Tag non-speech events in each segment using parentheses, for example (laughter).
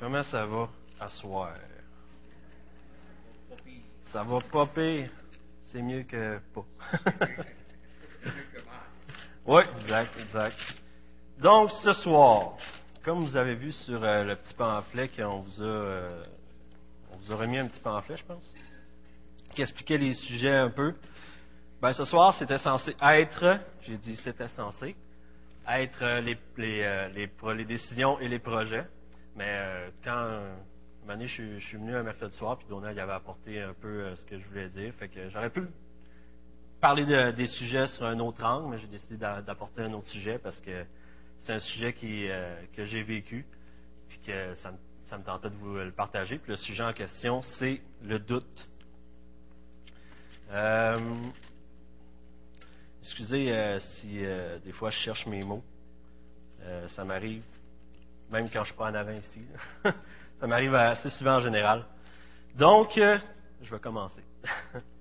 Comment ça va à soir? Ça va pas pire. C'est mieux que pas. (laughs) oui, exact, exact. Donc, ce soir, comme vous avez vu sur euh, le petit pamphlet qu'on vous a, euh, on vous remis un petit pamphlet, je pense, qui expliquait les sujets un peu. Ben, ce soir, c'était censé être, j'ai dit c'était censé, être euh, les, les, les décisions et les projets. Mais euh, quand année, je, je, suis venu un mercredi soir, puis Donald avait apporté un peu euh, ce que je voulais dire. Fait que j'aurais pu parler de, des sujets sur un autre angle, mais j'ai décidé d'apporter un autre sujet parce que c'est un sujet qui, euh, que j'ai vécu, puis que ça me, tentait de vous le partager. Puis le sujet en question, c'est le doute. Excusez si des fois je cherche mes mots. ça m'arrive même quand je ne suis pas en avant ici. (laughs) ça m'arrive assez souvent en général. Donc, euh, je vais commencer.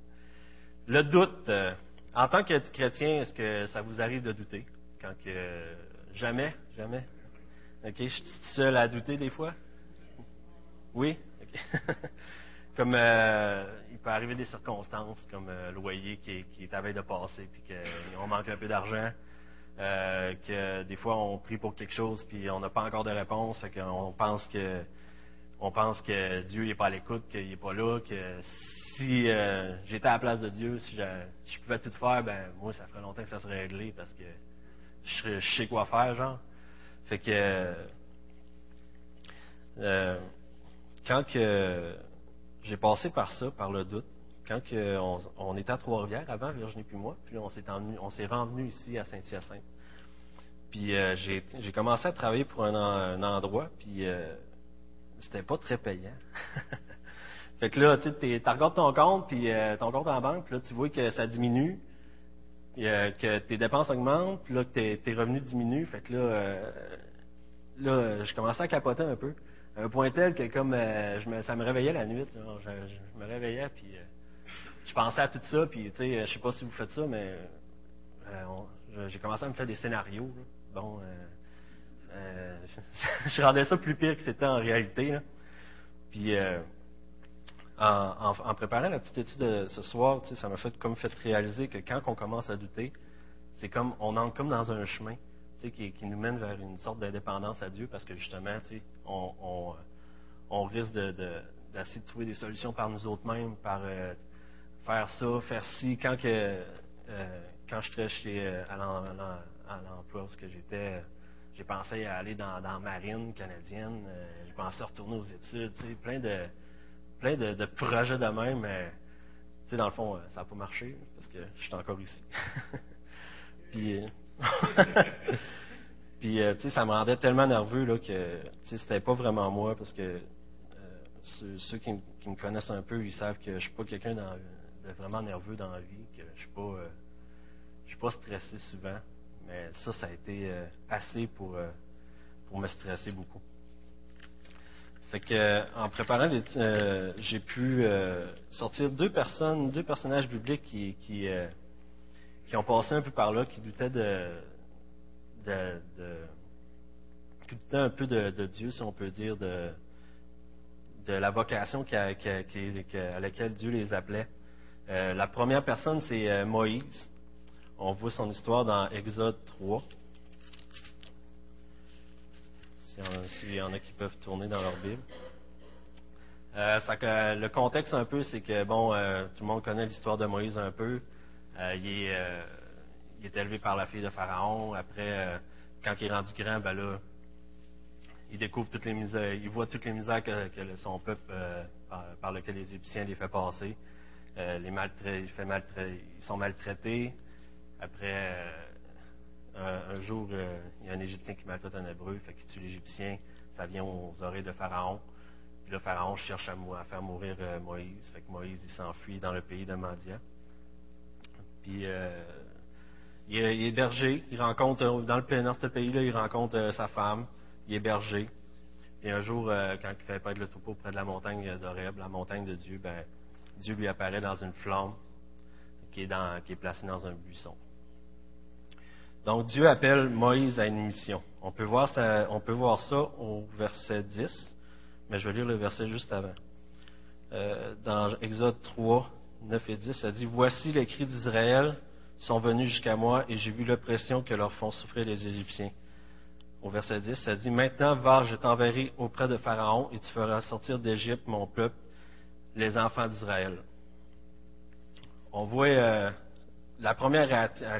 (laughs) le doute. Euh, en tant que chrétien, est-ce que ça vous arrive de douter? Quand que, euh, jamais, jamais? Ok, je suis seul à douter des fois? Oui? (laughs) Comme il peut arriver des circonstances, comme le loyer qui, qui est à veille de passer, puis qu'on manque un peu d'argent. Euh, que des fois on prie pour quelque chose puis on n'a pas encore de réponse, fait qu'on pense que on pense que Dieu n'est pas à l'écoute, qu'il n'est pas là, que si euh, j'étais à la place de Dieu, si je, pouvais tout faire, ben moi ça ferait longtemps que ça serait réglé parce que je, je sais quoi faire, genre. Fait que euh, quand que j'ai passé par ça, par le doute, quand on, était à Trois-Rivières avant, Virginie puis moi, puis on s'est on s'est renvenu ici à Saint-Hyacinthe. Puis euh, j'ai, commencé à travailler pour un, endroit, puis euh, c'était pas très payant. (laughs) fait que là, tu regardes ton compte, puis euh, ton compte en banque, puis là, tu vois que ça diminue, puis, que tes dépenses augmentent, puis là, que tes, revenus diminuent. Fait que là, là, je commençais à capoter un peu. un point tel que comme ça me réveillait la nuit, là, je, je, me réveillais, puis je pensais à tout ça, puis tu sais, je sais pas si vous faites ça, mais euh, j'ai commencé à me faire des scénarios. Bon, euh, euh, (laughs) je rendais ça plus pire que c'était en réalité. Puis euh, en, préparant la petite étude de ce soir, ça m'a fait comme fait réaliser que quand on commence à douter, c'est comme on entre comme dans un chemin qui, qui, nous mène vers une sorte d'indépendance à Dieu, parce que justement, on, on, on risque de, de, d'essayer de trouver des solutions par nous autres mêmes, par faire ça, faire ci. Quand que, euh, quand je euh, à l'emploi où j'étais, j'ai pensé à aller dans, la marine canadienne, euh, j'ai pensé à retourner aux études, plein de plein de, projets de même, mais dans le fond, ça n'a pas marché parce que je suis encore ici. (laughs) puis, (laughs) puis ça me rendait tellement nerveux là, que c'était pas vraiment moi parce que ceux, ceux qui, qui, me connaissent un peu, ils savent que je suis pas quelqu'un dans vraiment nerveux dans la vie, que je suis pas, euh, je suis pas stressé souvent, mais ça, ça a été euh, assez pour, euh, pour me stresser beaucoup. Fait que, en préparant, j'ai pu sortir deux personnes, deux personnages bibliques qui, qui, qui, ont passé un peu par là, qui doutaient de, qui doutaient un peu de, Dieu, si on peut dire, de, de la vocation qui, à laquelle Dieu les appelait. Euh, la première personne, c'est euh, Moïse. On voit son histoire dans Exode 3. S'il y en a qui peuvent tourner dans leur Bible. Euh, le contexte un peu, c'est que bon, tout le monde connaît l'histoire de Moïse un peu. Il, est, élevé par la fille de Pharaon. Après, quand il est rendu grand, ben là, il découvre toutes les misères, il voit toutes les misères que, que son peuple, par, par, lequel les Égyptiens les fait passer. Euh, les ils sont maltraités. Après, euh, un, jour, euh, il y a un Égyptien qui maltraite un Hébreu, fait qu'il tue l'Égyptien. Ça vient aux oreilles de Pharaon. Puis le Pharaon cherche à, faire mourir Moïse. Fait que Moïse, il s'enfuit dans le pays de Mandia. Puis, il est, berger. Il rencontre, dans, le, dans ce pays-là, il rencontre sa femme. Il est berger. Et un jour, quand il fait perdre le troupeau près de la montagne d'Oreb, la montagne de Dieu, ben, Dieu lui apparaît dans une flamme qui est, placée dans un buisson. Donc Dieu appelle Moïse à une mission. On peut voir ça, on peut voir ça au verset 10. mais je vais lire le verset juste avant. Euh, dans Exode 3, 9 et 10, ça dit Voici les cris d'Israël sont venus jusqu'à moi et j'ai vu l'oppression que leur font souffrir les Égyptiens. Au verset 10, ça dit Maintenant, va, je t'enverrai auprès de Pharaon et tu feras sortir d'Égypte mon peuple, les enfants d'Israël. On voit euh, la première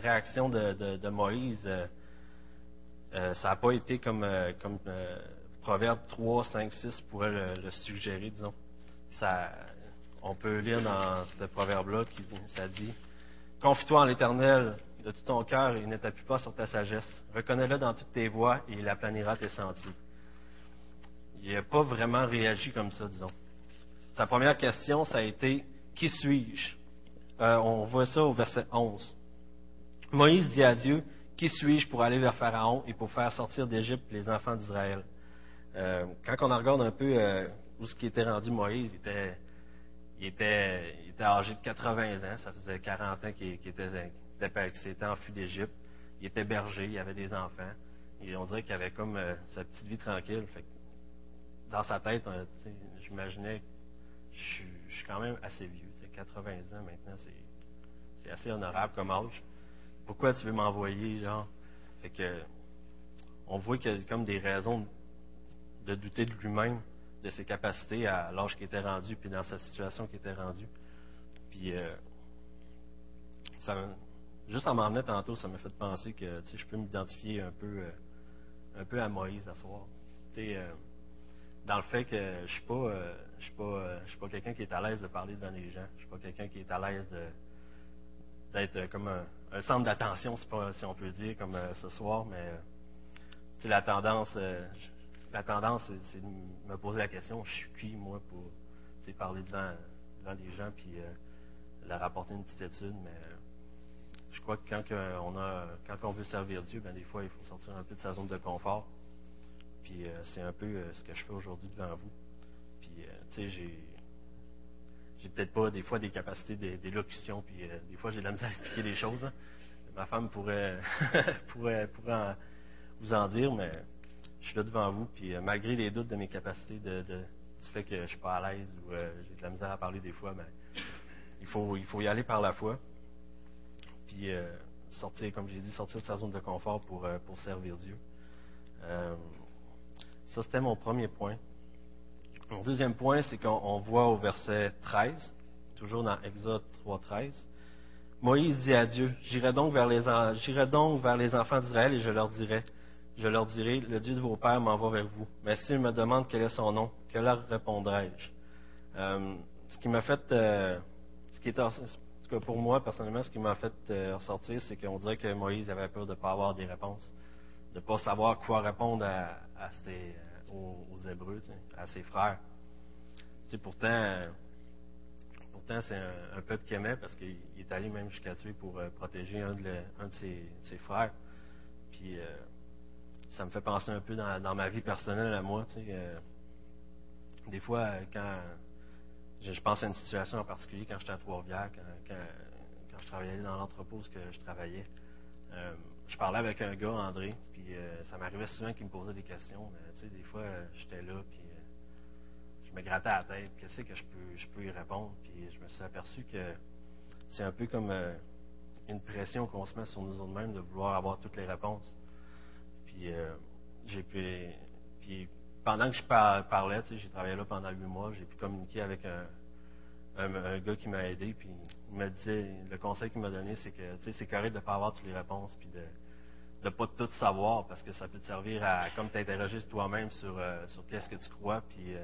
réaction de, Moïse, euh, euh, ça n'a pas été comme, Proverbe 3, 5, 6 pourrait le, suggérer, disons. On peut lire dans ce proverbe-là qui ça dit Confie-toi en l'Éternel de tout ton cœur et ne t'appuie pas sur ta sagesse. Reconnais-le dans toutes tes voies et il aplanira tes sentiers. Il n'a pas vraiment réagi comme ça, disons. Sa première question, ça a été Qui suis-je? Euh, On voit ça au verset 11. Moïse dit à Dieu Qui suis-je pour aller vers Pharaon et pour faire sortir d'Égypte les enfants d'Israël? Euh, Quand on regarde un peu euh, où ce qui était rendu Moïse, il était, était, était âgé de 80 ans, ça faisait 40 ans qu'il était, s'était enfui d'Égypte. Il était berger, il avait des enfants. Et on dirait qu'il avait comme sa petite vie tranquille. dans sa tête, j'imaginais je, suis quand même assez vieux. 80 ans maintenant, c'est assez honorable comme âge. Pourquoi tu veux m'envoyer, genre? Fait que, on voit qu'il y a comme des raisons de douter de lui-même, de ses capacités à l'âge qu'il était rendu, puis dans sa situation qu'il était rendu. Puis, euh, juste en m'en venant tantôt, ça m'a fait penser que, je peux m'identifier un peu, euh, un peu à Moïse à soir. Tu euh, dans le fait que je suis pas, euh, je suis pas, euh, suis pas quelqu'un qui est à l'aise de parler devant les gens. Je suis pas quelqu'un qui est à l'aise d'être euh, comme un, centre d'attention, si on peut dire, comme ce soir. Mais la tendance, la tendance, c'est de me poser la question je suis qui moi pour parler devant, devant les gens puis leur apporter une petite étude. Mais je crois que quand on a, quand on veut servir Dieu, ben des fois il faut sortir un peu de sa zone de confort. Puis euh, c'est un peu euh, ce que je fais aujourd'hui devant vous. Puis, euh, tu sais, j'ai, j'ai peut-être pas des fois des capacités d'élocution, puis des fois j'ai de la misère à expliquer des choses. Hein. Ma femme pourrait, (laughs) pourrait, pourrait vous en dire, mais je suis là devant vous, puis malgré les doutes de mes capacités, de, du fait que je suis pas à l'aise ou j'ai de la misère à parler des fois, mais il faut, y aller par la foi. Puis sortir, comme j'ai dit, sortir de sa zone de confort pour servir Dieu. Ça, c'était mon premier point. Mon deuxième point, c'est qu'on voit au verset 13, toujours dans Exode 3, 13, Moïse dit à Dieu, j'irai donc vers les, j'irai donc vers les enfants d'Israël et je leur dirai, je leur dirai, le Dieu de vos pères m'envoie vers vous. Mais s'ils me demandent quel est son nom, que leur répondrai-je? Euh, ce qui m'a fait, euh, ce qui est, pour moi, personnellement, ce qui m'a fait euh, ressortir, c'est qu'on dirait que Moïse avait peur de ne pas avoir des réponses de ne pas savoir quoi répondre à, euh, aux, Hébreux, à ses frères. pourtant, pourtant c'est un, peuple qui aimait parce qu'il est allé même jusqu'à tuer pour euh, protéger un de, ses, frères. Puis euh, ça me fait penser un peu dans, ma vie personnelle à moi. des fois, quand je, pense à une situation en particulier, quand j'étais à Trois-Rivières, quand, je travaillais dans l'entrepôt que je travaillais, je parlais avec un gars, André, puis euh, ça m'arrivait souvent qu'il me posait des questions. Mais, tu sais, des fois, euh, j'étais là, puis euh, je me grattais la tête. Qu'est-ce que je peux, je peux y répondre? Puis je me suis aperçu que c'est un peu comme une pression qu'on se met sur nous mêmes de vouloir avoir toutes les réponses. Puis j'ai pu. Puis pendant que je parlais, tu sais, j'ai travaillé là pendant huit mois, j'ai pu communiquer avec un, un, gars qui m'a aidé, puis il m'a dit, le conseil qu'il m'a donné, c'est que c'est correct de ne pas avoir toutes les réponses, puis de ne pas tout savoir, parce que ça peut te servir à comme t'interroger toi-même sur, euh, sur qu'est-ce que tu crois, puis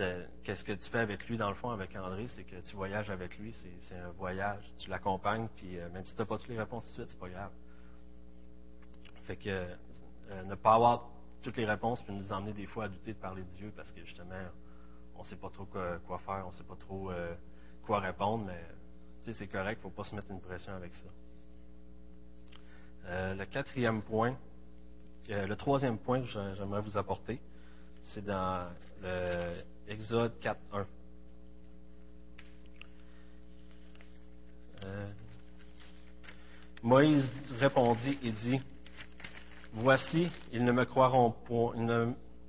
euh, qu'est-ce que tu fais avec lui, dans le fond, avec André, c'est que tu voyages avec lui, c'est un voyage, tu l'accompagnes, puis euh, même si tu n'as pas toutes les réponses tout de suite, c'est pas grave. Fait que ne pas avoir toutes les réponses peut nous emmener des fois à douter de parler de Dieu, parce que justement, on ne sait pas trop quoi, faire, on ne sait pas trop euh, quoi répondre, mais c'est correct, il ne faut pas se mettre une pression avec ça. Euh, le quatrième point, euh, le troisième point que j'aimerais vous apporter, c'est dans Exode 4.1. Moïse répondit et dit, Voici, ils ne me croiront point,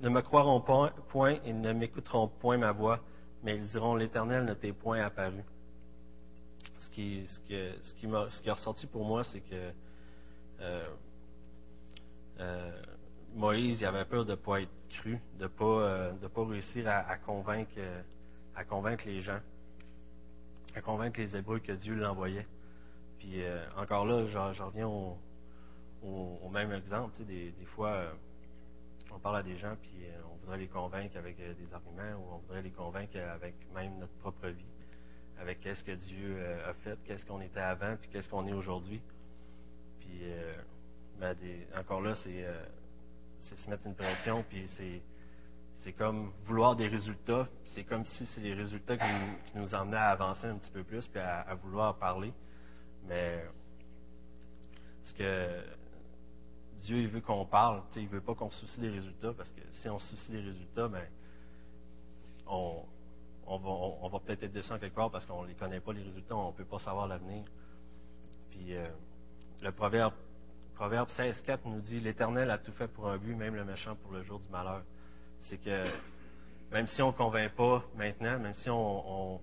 me croiront point, et ne m'écouteront point ma voix, mais ils diront l'Éternel ne t'est point apparu. Ce qui, ce, ressorti pour moi, c'est que euh, euh, Moïse il avait peur de ne pas être cru, de ne pas, euh, pas réussir à, convaincre, à convaincre les gens, à convaincre les Hébreux que Dieu l'envoyait. Puis encore là, je reviens au, même exemple. Des, fois, on parle à des gens, puis euh, on voudrait les convaincre avec euh, des arguments, ou on voudrait les convaincre avec même notre propre vie, avec qu'est-ce que Dieu euh, a fait, qu'est-ce qu'on était avant, puis qu'est-ce qu'on est aujourd'hui. Puis, ben, encore là, c'est se mettre une pression, puis c'est comme vouloir des résultats. C'est comme si c'est les résultats qui nous, qui emmenaient à avancer un petit peu plus, puis à, à vouloir parler. Mais ce que Dieu il veut qu'on parle, il ne veut pas qu'on se soucie des résultats, parce que si on se soucie des résultats, ben, on, on va, on, on peut-être être quelque part parce qu'on ne les connaît pas, les résultats, on ne peut pas savoir l'avenir. Puis euh, le proverbe, proverbe 16.4 nous dit L'Éternel a tout fait pour un but, même le méchant pour le jour du malheur. C'est que même si on ne convainc pas maintenant, même si on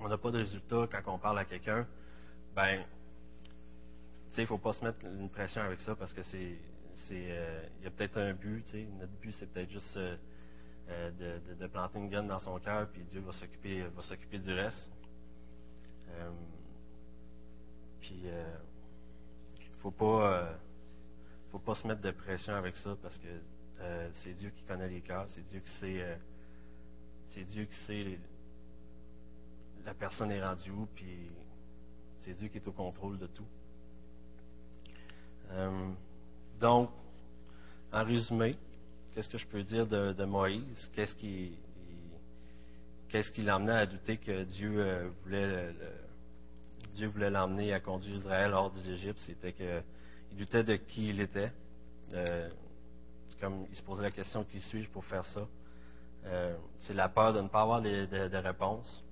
n'a pas de résultats quand on parle à quelqu'un, ben il ne faut pas se mettre une pression avec ça parce que c'est, euh, il y a peut-être un but. T'sais. Notre but, c'est peut-être juste euh, de, de, planter une graine dans son cœur, puis Dieu va s'occuper, va s'occuper du reste. Euh, puis, faut pas, faut pas se mettre de pression avec ça parce que c'est Dieu qui connaît les cœurs, c'est Dieu qui sait, c'est Dieu qui sait la personne est rendue où, puis c'est Dieu qui est au contrôle de tout. Euh, donc, en résumé, qu'est-ce que je peux dire de, de Moïse? Qu'est-ce qui, qu'est-ce l'emmenait à douter que Dieu euh, voulait le, l'emmener à conduire Israël hors d'Égypte? C'était qu'il doutait de qui il était. Euh, comme il se posait la question qui suis-je pour faire ça? Euh, c'est la peur de ne pas avoir de, de, de réponse,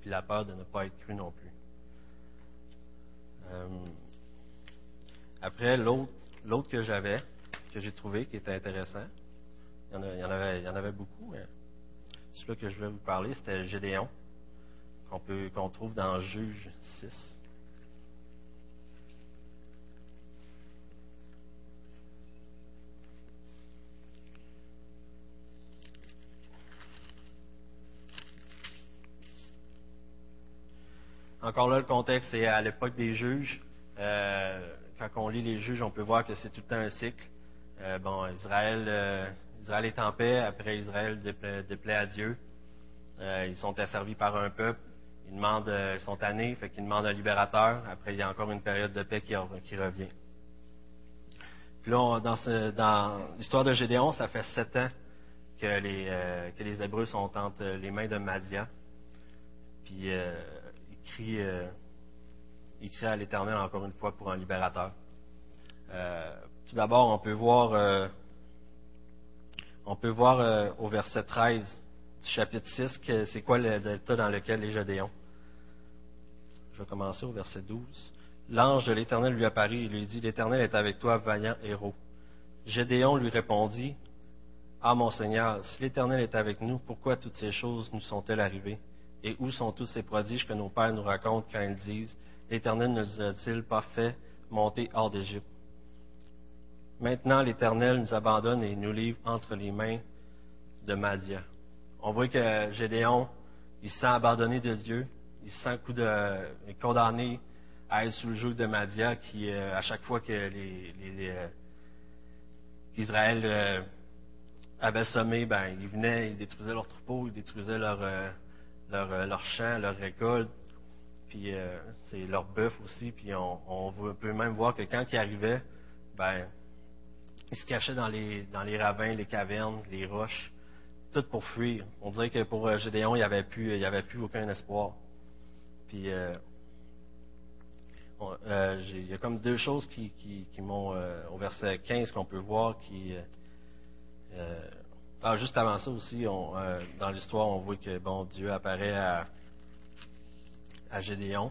puis la peur de ne pas être cru non plus. Après, l'autre, que j'avais, que j'ai trouvé, qui était intéressant, il y en, avait, beaucoup, mais celui-là que je vais vous parler, c'était Gédéon, qu'on, trouve dans Juge 6. Encore là, le contexte, c'est à l'époque des juges. Euh, quand on lit les juges, on peut voir que c'est tout le temps un cycle. Euh, bon, Israël, euh, Israël est en paix, après Israël déplaît, à Dieu. Euh, ils sont asservis par un peuple, ils demandent, ils sont tannés, fait qu'ils demandent un libérateur. Après, il y a encore une période de paix qui, revient. Puis là, dans l'histoire de Gédéon, ça fait sept ans que les, que les Hébreux sont entre les mains de Madia. Puis ils crient il crie à l'Éternel encore une fois pour un libérateur. Euh, tout d'abord, on peut voir, euh, on peut voir euh, au verset 13 du chapitre 6 que c'est quoi l'état dans lequel les Gédéons. Je vais commencer au verset 12. L'ange de l'Éternel lui apparut et lui dit, L'Éternel est avec toi, vaillant héros. Gédéon lui répondit, Ah mon Seigneur, si l'Éternel est avec nous, pourquoi toutes ces choses nous sont-elles arrivées? Et où sont tous ces prodiges que nos pères nous racontent quand ils disent, l'Éternel ne nous a-t-il pas fait monter hors d'Égypte? Maintenant, l'Éternel nous abandonne et nous livre entre les mains de Madia. On voit que Gédéon, il se sent abandonné de Dieu, il se sent condamné à être sous le joug de Madia, qui, euh, à chaque fois que les, les, euh, qu'Israël euh, avait sommé, ben, il venait, il détruisait leurs troupeaux, il détruisait leurs leur, leur champs, leurs récoltes, puis euh, c'est leur bœuf aussi, puis on, peut même voir que quand ils arrivaient, ben, ils se cachaient dans les, dans les ravins, les cavernes, les roches, tout pour fuir. On dirait que pour euh, Gédéon, il n'y avait, plus, plus aucun espoir. Puis, euh, euh, il y a comme deux choses qui, qui, qui m'ont, euh, au verset 15 qu'on peut voir, qui... ah, juste avant ça aussi, on, dans l'histoire, on voit que bon Dieu apparaît à, à Gédéon,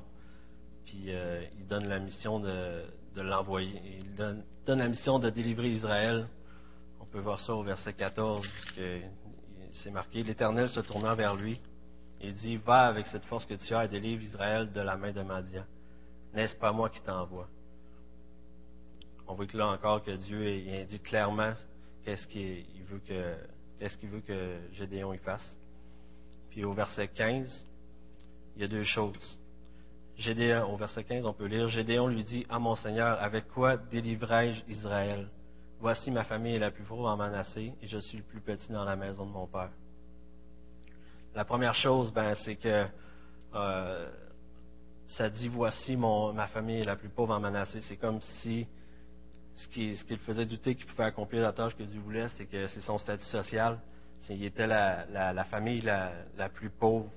puis euh, il donne la mission de, l'envoyer. Il donne, donne, la mission de délivrer Israël. On peut voir ça au verset 14, que c'est marqué, l'Éternel se tournant vers lui et dit, va avec cette force que tu as et délivre Israël de la main de Madian. N'est-ce pas moi qui t'envoie? On voit que là encore que Dieu indique clairement qu'est-ce qu'il veut que, qu'est-ce qu'il veut que Gédéon y fasse. Puis au verset 15, il y a deux choses. Gédéon, au verset 15, on peut lire, Gédéon lui dit, Ah mon Seigneur, avec quoi délivrai-je Israël? Voici ma famille est la plus pauvre en Manassé et je suis le plus petit dans la maison de mon père. La première chose, ben, c'est que euh, ça dit voici ma famille est la plus pauvre en Manassé. C'est comme si ce qui, faisait douter qu'il pouvait accomplir la tâche que Dieu voulait, c'est que c'est son statut social. Il était la, famille la, plus pauvre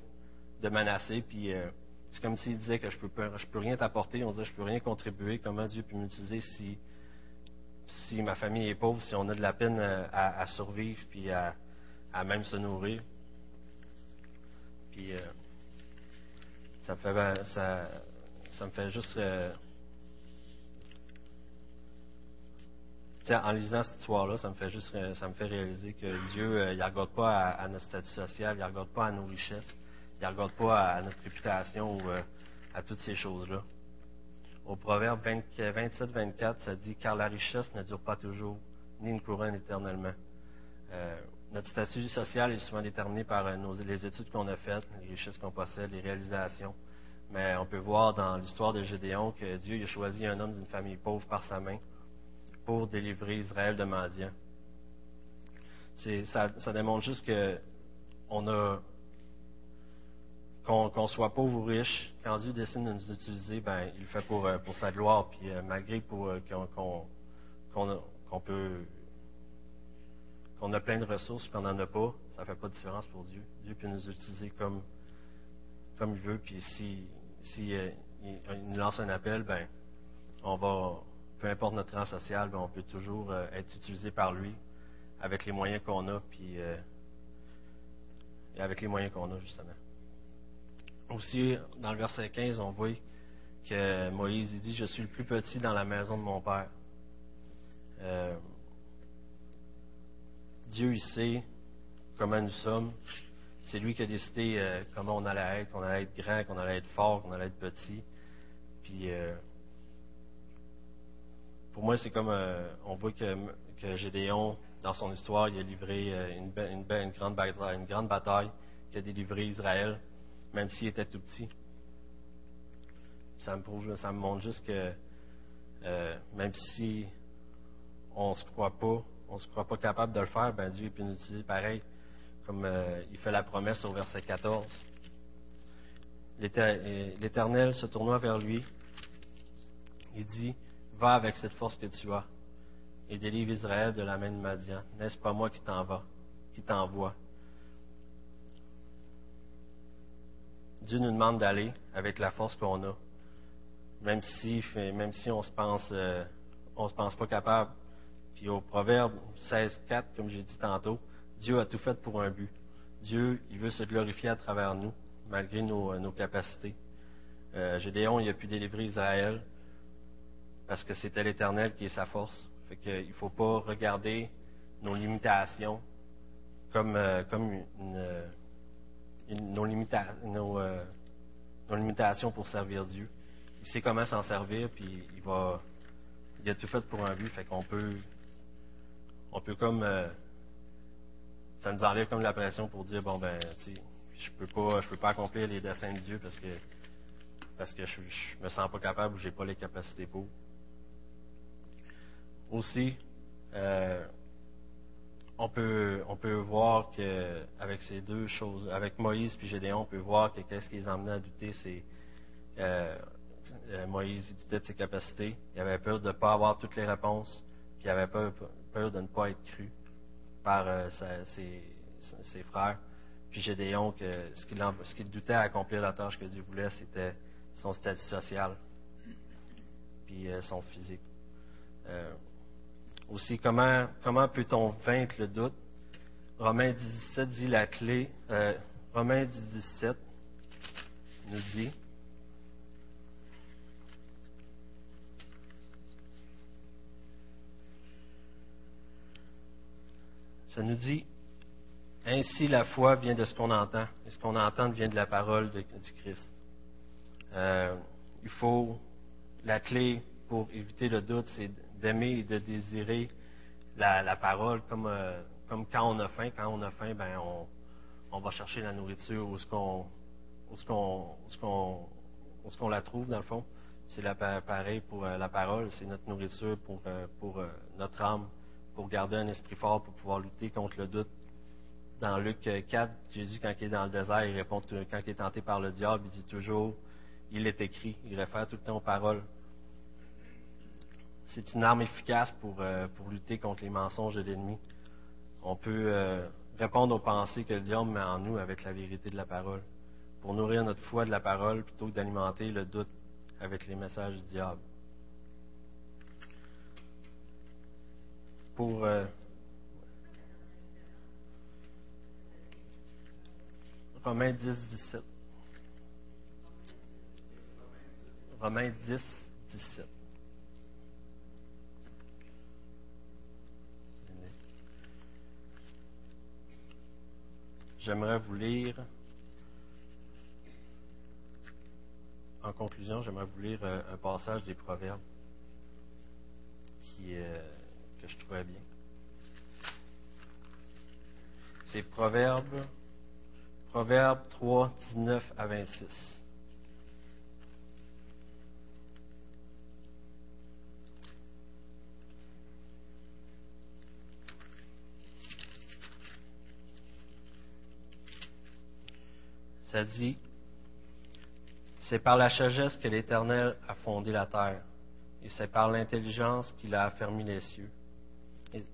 de Manassé. Puis euh, c'est comme s'il disait que je peux, je peux rien t'apporter. On disait je peux rien contribuer. Comment Dieu peut m'utiliser si si ma famille est pauvre, si on a de la peine euh, à, survivre, puis à, même se nourrir. Puis euh, ça, me fait, ça, ça me fait juste. Euh, en lisant cette histoire-là, ça me fait juste ça me fait réaliser que Dieu, il ne regarde pas à, notre statut social, il ne regarde pas à nos richesses, ne regarde pas à, notre réputation ou à toutes ces choses-là au Proverbe 27-24, ça dit Car la richesse ne dure pas toujours, ni une couronne éternellement. Euh, notre statut social est souvent déterminé par euh, les études qu'on a faites, les richesses qu'on possède, les réalisations. Mais on peut voir dans l'histoire de Gédéon que Dieu a choisi un homme d'une famille pauvre par sa main pour délivrer Israël de mendiants. Ça, ça démontre juste qu'on a qu'on soit pauvre ou riche, quand Dieu décide de nous utiliser, ben, il le fait pour, euh, pour sa gloire. Puis euh, malgré euh, qu'on peut qu'on a plein de ressources qu'on n'en a pas, ça ne fait pas de différence pour Dieu. Dieu peut nous utiliser comme, comme il veut. Puis si, il, nous lance un appel, ben, on va, peu importe notre rang social, ben, on peut toujours être utilisé par lui avec les moyens qu'on a, puis et avec les moyens qu'on a justement. Aussi, dans le verset 15, on voit que Moïse dit Je suis le plus petit dans la maison de mon père. Euh, Dieu, il sait comment nous sommes. C'est lui qui a décidé euh, comment on allait être, qu'on allait être grand, qu'on allait être fort, qu'on allait être petit. Puis, euh, pour moi, c'est comme on voit que, Gédéon, dans son histoire, il a livré bataille, une grande bataille qui a délivré Israël même s'il était tout petit. Ça me, montre juste que euh, même si on se croit pas, on se croit pas capable de le faire, ben Dieu peut nous utiliser pareil, comme euh, il fait la promesse au verset 14. L'Éternel se tournoie vers lui et dit Va avec cette force que tu as et délivre Israël de la main de Madian. N'est-ce pas moi qui t'envoie, qui t'envoie Dieu nous demande d'aller avec la force qu'on a, même si, même si on se pense, euh, on se pense pas capable. Puis au Proverbe 16.4, comme j'ai dit tantôt, Dieu a tout fait pour un but. Dieu, il veut se glorifier à travers nous, malgré nos, nos capacités. Euh, Gédéon, il a pu délivrer Israël parce que c'était l'Éternel qui est sa force. Fait qu'il ne faut pas regarder nos limitations comme, euh, comme une, nos, euh, nos, limitations pour servir Dieu. Il sait comment s'en servir, puis il va. Il a tout fait pour un but, fait qu'on peut. On peut comme. Euh, ça nous enlève comme la pression pour dire bon ben, tu sais, je peux pas, je peux pas accomplir les desseins de Dieu parce que parce que je, je me sens pas capable ou j'ai pas les capacités pour. Aussi, euh, on peut, on peut voir que avec ces deux choses, avec Moïse et Gédéon, on peut voir que qu'est-ce qui les emmenait à douter, c'est euh, euh, Moïse doutait de ses capacités, il avait peur de ne pas avoir toutes les réponses, puis il avait peur, peur de ne pas être cru par euh, ses, frères. Puis Gédéon, que ce qu'il, ce qu'il doutait à accomplir la tâche que Dieu voulait, c'était son statut social, puis son physique. Aussi, comment, comment peut-on vaincre le doute? Romains 17 dit la clé. Euh, Romains 17 nous dit Ça nous dit, ainsi la foi vient de ce qu'on entend, et ce qu'on entend vient de la parole du Christ. Euh, il faut, la clé pour éviter le doute, c'est d'aimer et de désirer la, parole comme, euh, comme quand on a faim. Quand on a faim, ben on, on va chercher la nourriture où ce qu'on qu'on la trouve dans le fond. C'est pareil pour euh, la parole, c'est notre nourriture pour, euh, pour notre âme, pour garder un esprit fort, pour pouvoir lutter contre le doute. Dans Luc euh, 4, Jésus, quand il est dans le désert, il répond, quand il est tenté par le diable, il dit toujours, il est écrit, il réfère tout le temps aux paroles. C'est une arme efficace pour, euh, pour lutter contre les mensonges de l'ennemi. On peut euh, répondre aux pensées que le diable met en nous avec la vérité de la parole, pour nourrir notre foi de la parole plutôt que d'alimenter le doute avec les messages du diable. Pour euh, Romains 10, 17. Romains 10, 17. J'aimerais vous lire, en conclusion, j'aimerais vous lire euh, un passage des Proverbes euh, que je trouvais bien. C'est Proverbes, Proverbes 3, 19 à 26. C'est par la sagesse que l'Éternel a fondé la terre, et c'est par l'intelligence qu'il a affermi les cieux.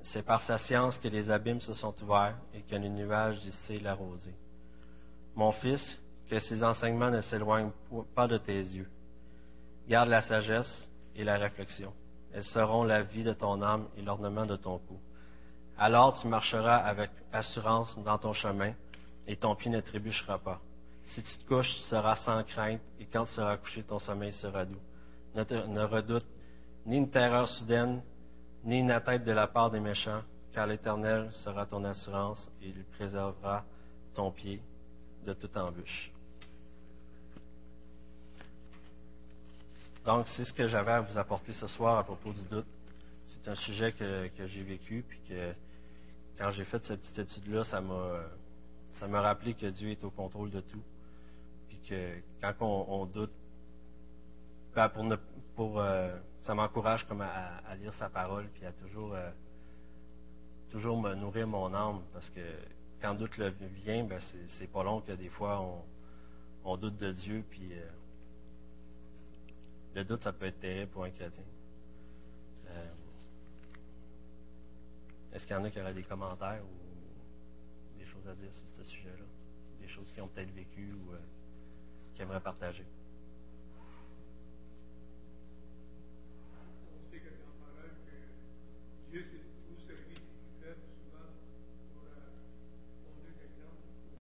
C'est par sa science que les abîmes se sont ouverts et que les nuages dissé la rosée. Mon fils, que ces enseignements ne s'éloignent pas de tes yeux. Garde la sagesse et la réflexion. Elles seront la vie de ton âme et l'ornement de ton cou. Alors tu marcheras avec assurance dans ton chemin et ton pied ne trébuchera pas. Si tu te couches, tu seras sans crainte, et quand tu seras couché, ton sommeil sera doux. Ne, te- ne redoute ni une terreur soudaine, ni une atteinte de la part des méchants, car l'Éternel sera ton assurance, et il préservera ton pied de toute embûche. Donc, c'est ce que j'avais à vous apporter ce soir à propos du doute. C'est un sujet que, que j'ai vécu, puis que quand j'ai fait cette petite étude-là, ça m'a euh, ça m'a rappelé que Dieu est au contrôle de tout. Puis que quand on, doute, ben, pour ne, pour, euh, ça m'encourage comme à, lire sa parole, puis à toujours, euh, toujours me nourrir mon âme, parce que quand doute vient, ben c'est, pas long que des fois on, doute de Dieu, puis euh, le doute ça peut être terrible pour un chrétien. Est-ce qu'il y en a qui auraient des commentaires ou à dire sur ce sujet-là, des choses qu'ils ont peut-être vécues ou euh, qu'ils aimeraient partager. On sait que dans parole, Dieu s'est